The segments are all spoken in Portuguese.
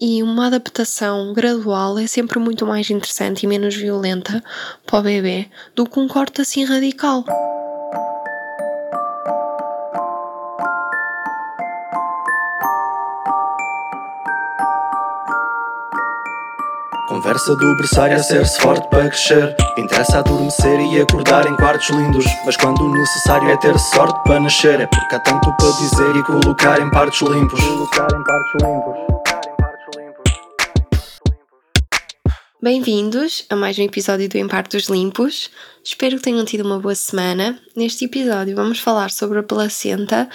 E uma adaptação gradual é sempre muito mais interessante e menos violenta para o bebê do que um corte assim radical. Conversa do berçário a ser-se forte para crescer. Interessa adormecer e acordar em quartos lindos. Mas quando o necessário é ter sorte para nascer. É porque há tanto para dizer e colocar em partes limpos. Colocar em partes limpos Bem-vindos a mais um episódio do Empartos Limpos. Espero que tenham tido uma boa semana. Neste episódio vamos falar sobre a placenta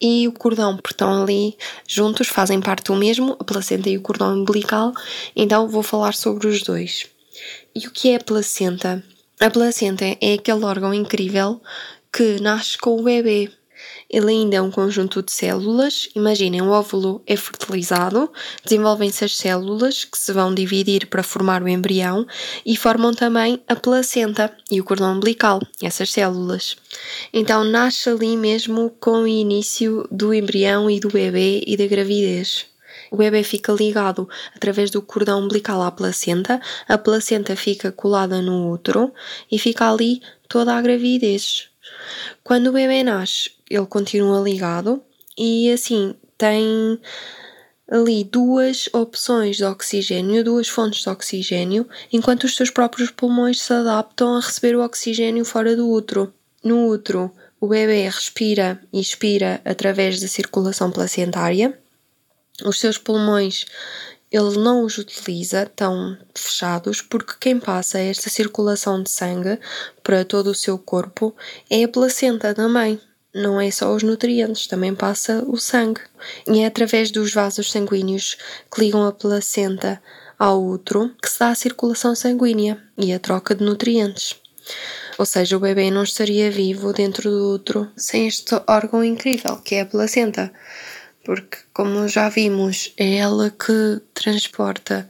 e o cordão, porque estão ali juntos, fazem parte do mesmo, a placenta e o cordão umbilical, então vou falar sobre os dois. E o que é a placenta? A placenta é aquele órgão incrível que nasce com o bebê. Ele ainda é um conjunto de células. Imaginem, o óvulo é fertilizado, desenvolvem-se as células que se vão dividir para formar o embrião e formam também a placenta e o cordão umbilical, essas células. Então nasce ali mesmo com o início do embrião e do bebê e da gravidez. O bebê fica ligado através do cordão umbilical à placenta, a placenta fica colada no útero e fica ali toda a gravidez. Quando o bebê nasce, ele continua ligado e assim tem ali duas opções de oxigênio, duas fontes de oxigênio, enquanto os seus próprios pulmões se adaptam a receber o oxigênio fora do útero. No útero, o bebê respira e expira através da circulação placentária. Os seus pulmões ele não os utiliza tão fechados porque quem passa esta circulação de sangue para todo o seu corpo é a placenta também não é só os nutrientes, também passa o sangue. E é através dos vasos sanguíneos que ligam a placenta ao útero que se dá a circulação sanguínea e a troca de nutrientes. Ou seja, o bebê não estaria vivo dentro do útero sem este órgão incrível que é a placenta. Porque, como já vimos, é ela que transporta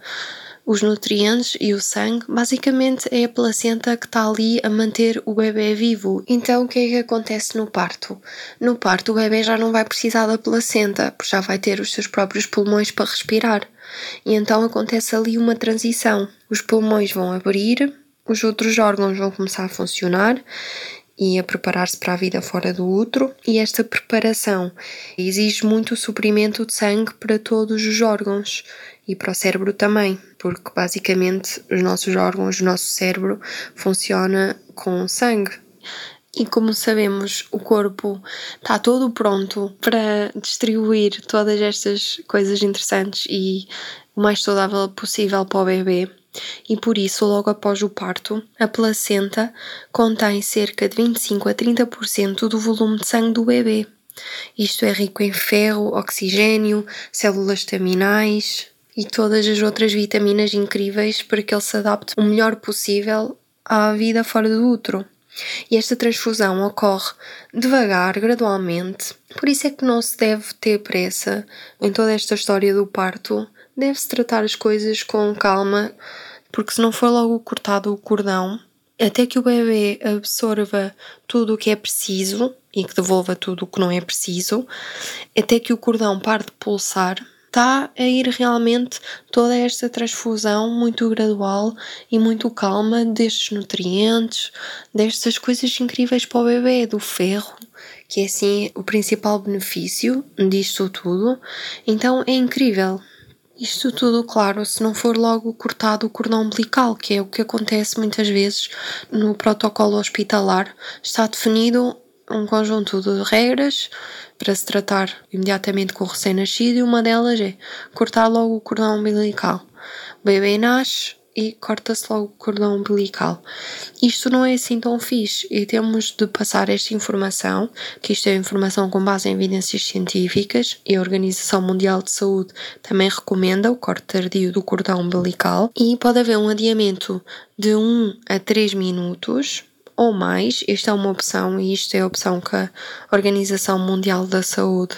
os nutrientes e o sangue, basicamente é a placenta que está ali a manter o bebê vivo. Então o que é que acontece no parto? No parto o bebê já não vai precisar da placenta, porque já vai ter os seus próprios pulmões para respirar. E então acontece ali uma transição. Os pulmões vão abrir, os outros órgãos vão começar a funcionar e a preparar-se para a vida fora do útero, e esta preparação exige muito suprimento de sangue para todos os órgãos e para o cérebro também, porque basicamente os nossos órgãos, o nosso cérebro funciona com sangue. E como sabemos, o corpo está todo pronto para distribuir todas estas coisas interessantes e o mais saudável possível para o bebê. E por isso, logo após o parto, a placenta contém cerca de 25 a 30% do volume de sangue do bebê. Isto é rico em ferro, oxigênio, células staminais, e todas as outras vitaminas incríveis para que ele se adapte o melhor possível à vida fora do útero. E esta transfusão ocorre devagar, gradualmente, por isso é que não se deve ter pressa em toda esta história do parto. Deve-se tratar as coisas com calma, porque se não for logo cortado o cordão, até que o bebê absorva tudo o que é preciso e que devolva tudo o que não é preciso, até que o cordão pare de pulsar, está a ir realmente toda esta transfusão muito gradual e muito calma destes nutrientes, destas coisas incríveis para o bebê, do ferro, que é assim o principal benefício disto tudo. Então é incrível. Isto tudo, claro, se não for logo cortado o cordão umbilical, que é o que acontece muitas vezes no protocolo hospitalar, está definido um conjunto de regras para se tratar imediatamente com o recém-nascido e uma delas é cortar logo o cordão umbilical. O bebê nasce e corta-se logo o cordão umbilical. Isto não é assim tão fixe e temos de passar esta informação, que isto é informação com base em evidências científicas e a Organização Mundial de Saúde também recomenda o corte tardio do cordão umbilical e pode haver um adiamento de 1 a 3 minutos ou mais. Esta é uma opção e isto é a opção que a Organização Mundial da Saúde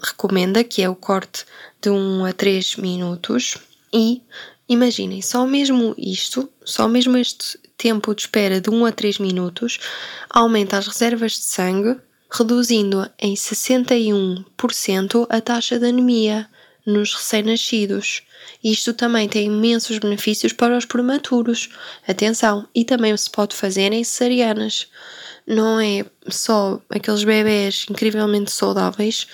recomenda, que é o corte de 1 a 3 minutos. E imaginem, só mesmo isto, só mesmo este tempo de espera de 1 a 3 minutos, aumenta as reservas de sangue, reduzindo em 61% a taxa de anemia nos recém-nascidos. Isto também tem imensos benefícios para os prematuros. Atenção, e também se pode fazer em cesarianas. Não é só aqueles bebés incrivelmente saudáveis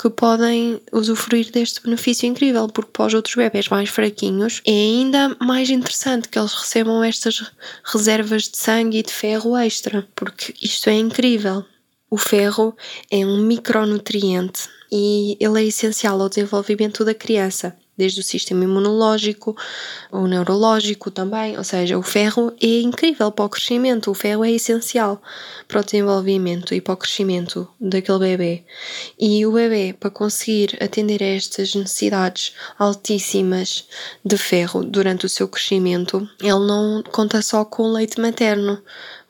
que podem usufruir deste benefício incrível, porque para os outros bebés mais fraquinhos é ainda mais interessante que eles recebam estas reservas de sangue e de ferro extra, porque isto é incrível. O ferro é um micronutriente e ele é essencial ao desenvolvimento da criança desde o sistema imunológico, o neurológico também, ou seja, o ferro é incrível para o crescimento, o ferro é essencial para o desenvolvimento e para o crescimento daquele bebê. E o bebê, para conseguir atender a estas necessidades altíssimas de ferro durante o seu crescimento, ele não conta só com o leite materno.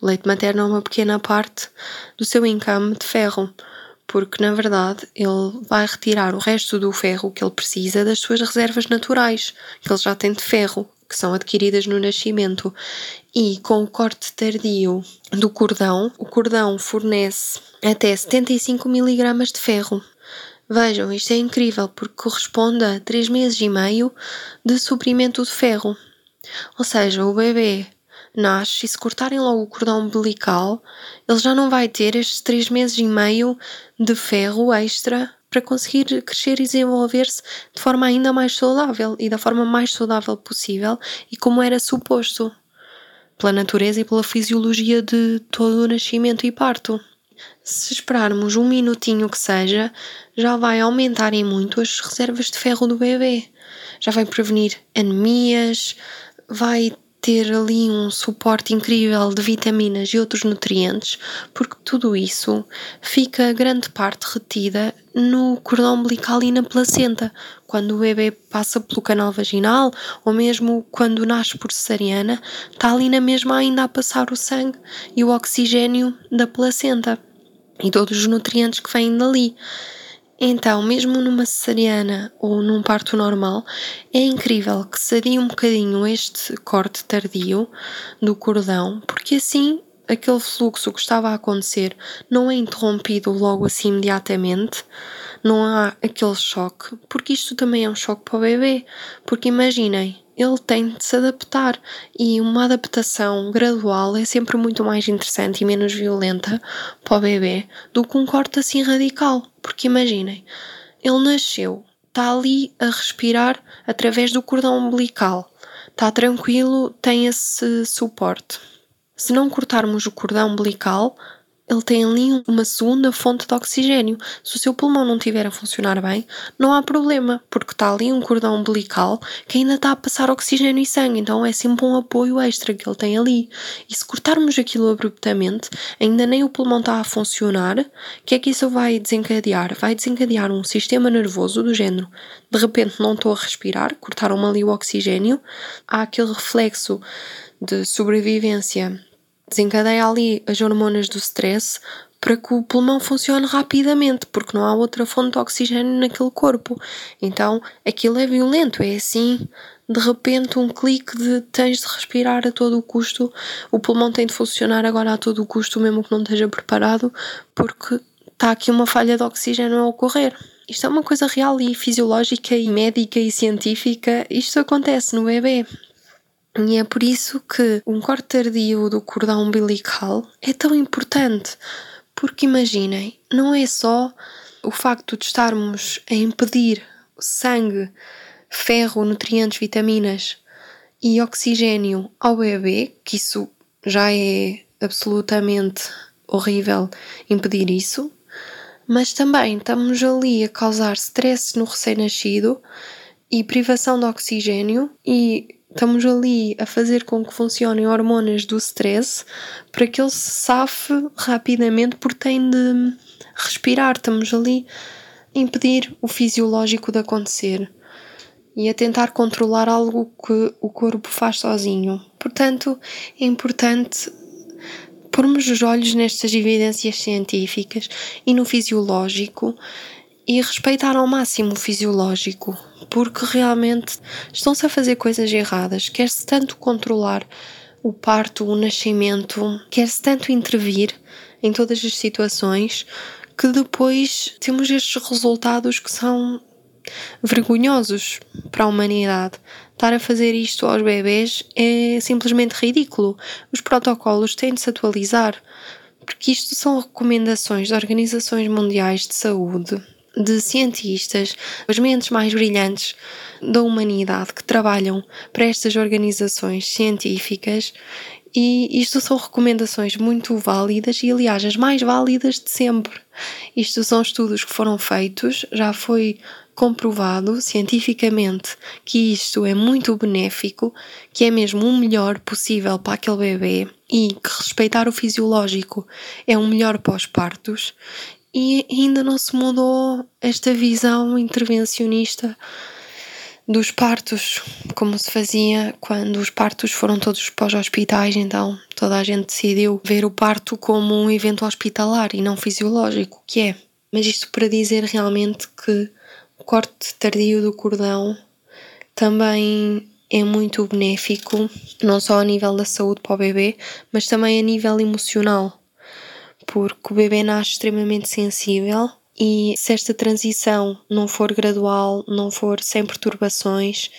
O leite materno é uma pequena parte do seu income de ferro porque na verdade ele vai retirar o resto do ferro que ele precisa das suas reservas naturais, que ele já tem de ferro, que são adquiridas no nascimento. E com o corte tardio do cordão, o cordão fornece até 75 mg de ferro. Vejam, isto é incrível porque corresponde a 3 meses e meio de suprimento de ferro. Ou seja, o bebê nasce e se cortarem logo o cordão umbilical, ele já não vai ter estes três meses e meio de ferro extra para conseguir crescer e desenvolver-se de forma ainda mais saudável e da forma mais saudável possível e como era suposto pela natureza e pela fisiologia de todo o nascimento e parto. Se esperarmos um minutinho que seja, já vai aumentar em muito as reservas de ferro do bebê. Já vai prevenir anemias, vai ter ali um suporte incrível de vitaminas e outros nutrientes, porque tudo isso fica grande parte retida no cordão umbilical e na placenta, quando o bebê passa pelo canal vaginal ou mesmo quando nasce por cesariana, está ali na mesma ainda a passar o sangue e o oxigênio da placenta e todos os nutrientes que vêm dali. Então, mesmo numa cesariana ou num parto normal, é incrível que se adie um bocadinho este corte tardio do cordão, porque assim aquele fluxo que estava a acontecer não é interrompido logo assim imediatamente, não há aquele choque, porque isto também é um choque para o bebê. Porque imaginem, ele tem de se adaptar e uma adaptação gradual é sempre muito mais interessante e menos violenta para o bebê do que um corte assim radical. Porque imaginem, ele nasceu, está ali a respirar através do cordão umbilical, está tranquilo, tem esse suporte. Se não cortarmos o cordão umbilical, ele tem ali uma segunda fonte de oxigênio. Se o seu pulmão não estiver a funcionar bem, não há problema, porque está ali um cordão umbilical que ainda está a passar oxigênio e sangue, então é sempre um apoio extra que ele tem ali. E se cortarmos aquilo abruptamente, ainda nem o pulmão está a funcionar, o que é que isso vai desencadear? Vai desencadear um sistema nervoso do género. De repente não estou a respirar, cortaram-me ali o oxigênio, há aquele reflexo de sobrevivência desencadeia ali as hormonas do stress para que o pulmão funcione rapidamente, porque não há outra fonte de oxigênio naquele corpo. Então aquilo é violento, é assim, de repente, um clique de tens de respirar a todo o custo, o pulmão tem de funcionar agora a todo o custo, mesmo que não esteja preparado, porque está aqui uma falha de oxigênio a ocorrer. Isto é uma coisa real e fisiológica e médica e científica. Isto acontece no bebê. E é por isso que um corte tardio do cordão umbilical é tão importante. Porque imaginem, não é só o facto de estarmos a impedir sangue, ferro, nutrientes, vitaminas e oxigênio ao bebê, que isso já é absolutamente horrível impedir isso, mas também estamos ali a causar stress no recém-nascido e privação de oxigênio e estamos ali a fazer com que funcionem hormonas do stress para que ele se safe rapidamente porque tem de respirar. Estamos ali a impedir o fisiológico de acontecer e a tentar controlar algo que o corpo faz sozinho. Portanto, é importante pormos os olhos nestas evidências científicas e no fisiológico e respeitar ao máximo o fisiológico, porque realmente estão-se a fazer coisas erradas. Quer-se tanto controlar o parto, o nascimento, quer-se tanto intervir em todas as situações que depois temos estes resultados que são vergonhosos para a humanidade. Estar a fazer isto aos bebês é simplesmente ridículo. Os protocolos têm de se atualizar, porque isto são recomendações de organizações mundiais de saúde, de cientistas, as mentes mais brilhantes da humanidade que trabalham para estas organizações científicas e isto são recomendações muito válidas e, aliás, as mais válidas de sempre. Isto são estudos que foram feitos, já foi comprovado cientificamente que isto é muito benéfico, que é mesmo o melhor possível para aquele bebê e que respeitar o fisiológico é o melhor pós-partos. E ainda não se mudou esta visão intervencionista dos partos, como se fazia quando os partos foram todos para os hospitais, então toda a gente decidiu ver o parto como um evento hospitalar e não fisiológico, que é. Mas isto para dizer realmente que o corte tardio do cordão também é muito benéfico, não só a nível da saúde para o bebê, mas também a nível emocional, porque o bebê nasce extremamente sensível e se esta transição não for gradual, não for sem perturbações,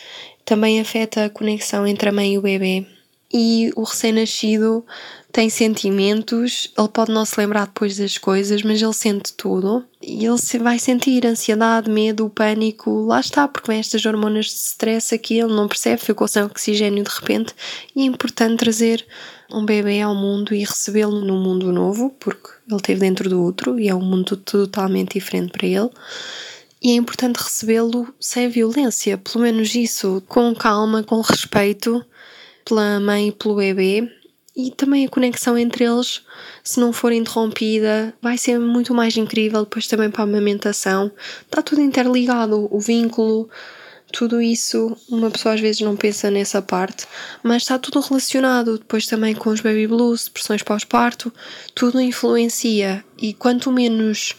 também afeta a conexão entre a mãe e o bebê. E o recém-nascido tem sentimentos, ele pode não se lembrar depois das coisas, mas ele sente tudo. E ele vai sentir ansiedade, medo, pânico, lá está, porque vem estas hormonas de stress aqui, ele não percebe, ficou sem oxigênio de repente. E é importante trazer um bebê ao mundo e recebê-lo num mundo novo, porque ele esteve dentro do outro e é um mundo totalmente diferente para ele. E é importante recebê-lo sem violência, pelo menos isso, com calma, com respeito pela mãe e pelo bebê. E também a conexão entre eles, se não for interrompida, vai ser muito mais incrível depois também para a amamentação. Está tudo interligado, o vínculo, tudo isso uma pessoa às vezes não pensa nessa parte, mas está tudo relacionado depois também com os baby blues, depressões pós-parto, tudo influencia. E quanto menos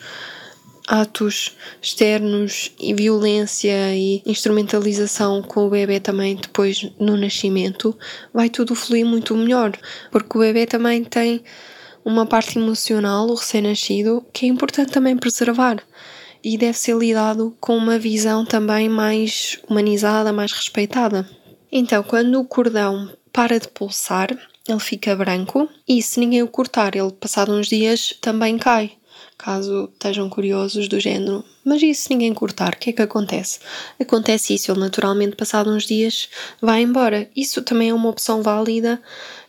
atos externos e violência e instrumentalização com o bebê também depois no nascimento, vai tudo fluir muito melhor, porque o bebê também tem uma parte emocional, o recém-nascido, que é importante também preservar e deve ser lidado com uma visão também mais humanizada, mais respeitada. Então, quando o cordão para de pulsar, ele fica branco e se ninguém o cortar, ele passado uns dias também cai. Caso estejam curiosos do género, mas e se ninguém cortar, o que é que acontece? Acontece isso, ele naturalmente, passado uns dias, vai embora. Isso também é uma opção válida,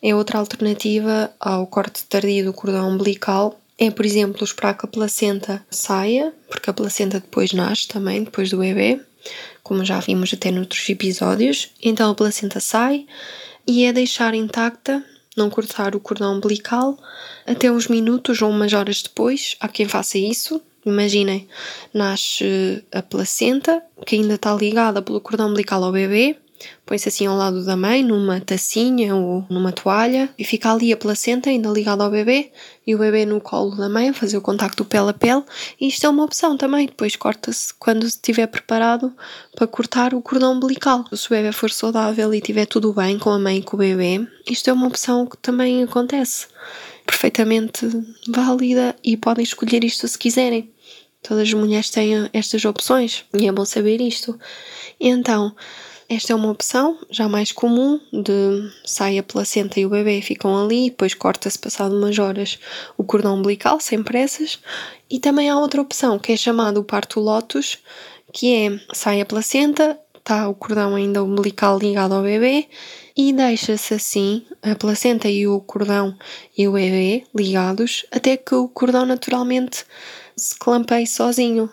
é outra alternativa ao corte tardio do cordão umbilical é, por exemplo, esperar que a placenta saia, porque a placenta depois nasce também, depois do bebê, como já vimos até noutros episódios. Então a placenta sai e é deixar intacta, não cortar o cordão umbilical, até uns minutos ou umas horas depois. Há quem faça isso. Imaginem, nasce a placenta, que ainda está ligada pelo cordão umbilical ao bebê, põe-se assim ao lado da mãe, numa tacinha ou numa toalha, e fica ali a placenta ainda ligada ao bebê e o bebê no colo da mãe fazer o contacto pele a pele. Isto é uma opção também. Depois corta-se quando estiver preparado para cortar o cordão umbilical. Se o bebê for saudável e estiver tudo bem com a mãe e com o bebê, isto é uma opção que também acontece. Perfeitamente válida e podem escolher isto se quiserem. Todas as mulheres têm estas opções e é bom saber isto. Então, esta é uma opção já mais comum de sai a placenta e o bebê ficam ali, depois corta-se passado umas horas o cordão umbilical sem pressas. E também há outra opção que é chamado o parto lotus, que é sai a placenta, está o cordão ainda umbilical ligado ao bebê e deixa-se assim a placenta e o cordão e o bebê ligados até que o cordão naturalmente se clampeie sozinho,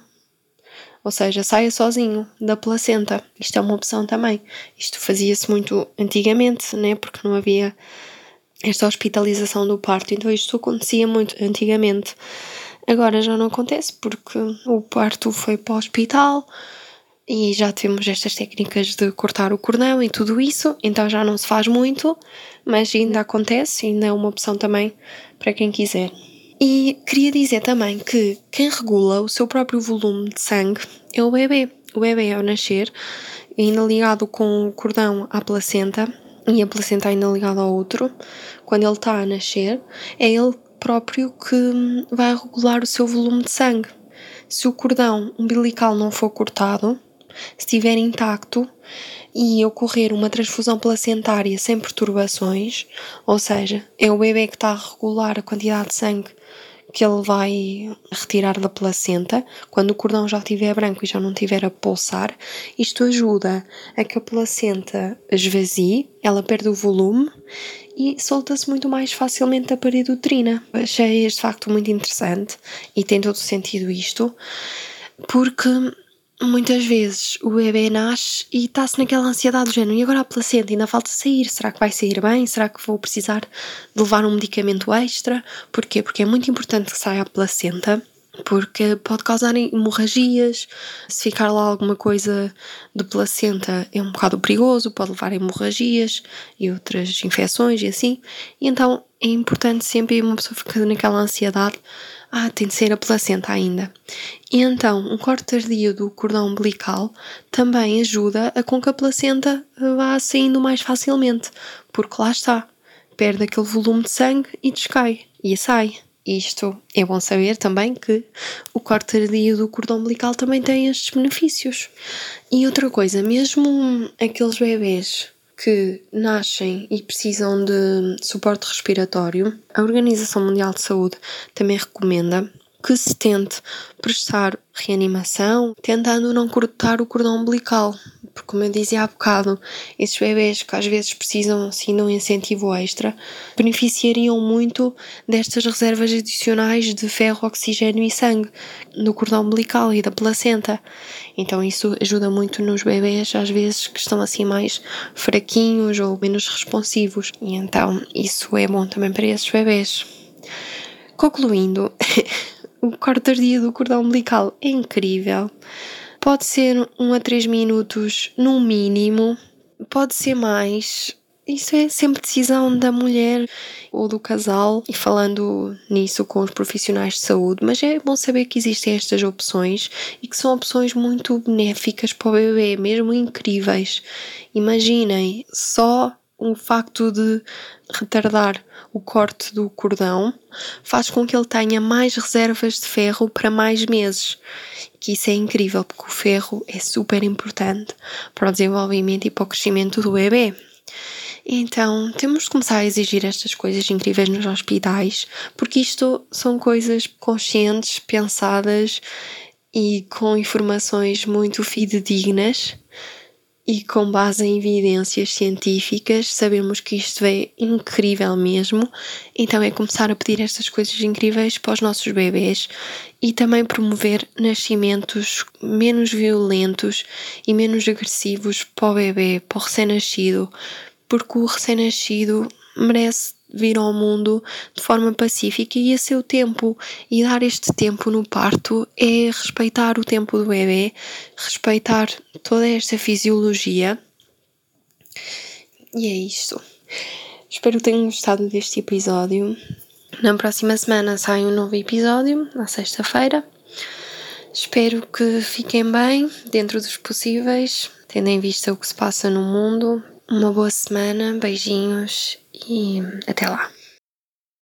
ou seja, saia sozinho da placenta. Isto é uma opção também. Isto fazia-se muito antigamente, né? Porque não havia esta hospitalização do parto, então isto acontecia muito antigamente. Agora já não acontece porque o parto foi para o hospital e já temos estas técnicas de cortar o cordão e tudo isso, então já não se faz muito, mas ainda acontece, ainda é uma opção também para quem quiser. E queria dizer também que quem regula o seu próprio volume de sangue é o bebê. O bebê ao nascer, ainda ligado com o cordão à placenta, e a placenta ainda ligada ao outro, quando ele está a nascer, é ele próprio que vai regular o seu volume de sangue. Se o cordão umbilical não for cortado, estiver intacto e ocorrer uma transfusão placentária sem perturbações, ou seja, é o bebê que está a regular a quantidade de sangue que ele vai retirar da placenta, quando o cordão já estiver branco e já não estiver a pulsar, isto ajuda a que a placenta esvazie, ela perde o volume e solta-se muito mais facilmente a parede uterina. Achei este facto muito interessante e tem todo sentido isto, porque muitas vezes o bebê nasce e está-se naquela ansiedade do género, e agora a placenta ainda falta sair, será que vai sair bem? Será que vou precisar de levar um medicamento extra? Porquê? Porque é muito importante que saia a placenta, porque pode causar hemorragias, se ficar lá alguma coisa de placenta é um bocado perigoso, pode levar a hemorragias e outras infecções e assim, e então é importante sempre uma pessoa ficar naquela ansiedade ah, tem de ser a placenta ainda. E então, um corte tardio do cordão umbilical também ajuda a com que a placenta vá saindo mais facilmente, porque lá está, perde aquele volume de sangue e descai, e sai. Isto é bom saber também que o corte tardio do cordão umbilical também tem estes benefícios. E outra coisa, mesmo aqueles bebês que nascem e precisam de suporte respiratório, a Organização Mundial de Saúde também recomenda que se tente prestar reanimação, tentando não cortar o cordão umbilical, porque como eu dizia há bocado, esses bebês que às vezes precisam assim de um incentivo extra, beneficiariam muito destas reservas adicionais de ferro, oxigênio e sangue no cordão umbilical e da placenta. Então isso ajuda muito nos bebês, às vezes que estão assim mais fraquinhos ou menos responsivos. E então isso é bom também para esses bebês. Concluindo, o corte tardio do cordão umbilical é incrível. Pode ser um a três minutos no mínimo, pode ser mais. Isso é sempre decisão da mulher ou do casal, e falando nisso com os profissionais de saúde, mas é bom saber que existem estas opções e que são opções muito benéficas para o bebê, mesmo incríveis. Imaginem, só o facto de retardar o corte do cordão faz com que ele tenha mais reservas de ferro para mais meses. Que isso é incrível, porque o ferro é super importante para o desenvolvimento e para o crescimento do bebê. Então, temos de começar a exigir estas coisas incríveis nos hospitais, porque isto são coisas conscientes, pensadas e com informações muito fidedignas e com base em evidências científicas, sabemos que isto é incrível mesmo. Então é começar a pedir estas coisas incríveis para os nossos bebês e também promover nascimentos menos violentos e menos agressivos para o bebê, para o recém-nascido, porque o recém-nascido merece vir ao mundo de forma pacífica e a seu tempo. E dar este tempo no parto é respeitar o tempo do bebê, respeitar toda esta fisiologia. E é isto. Espero que tenham gostado deste episódio. Na próxima semana sai um novo episódio, na sexta-feira. Espero que fiquem bem, dentro dos possíveis, tendo em vista o que se passa no mundo. Uma boa semana, beijinhos e até lá.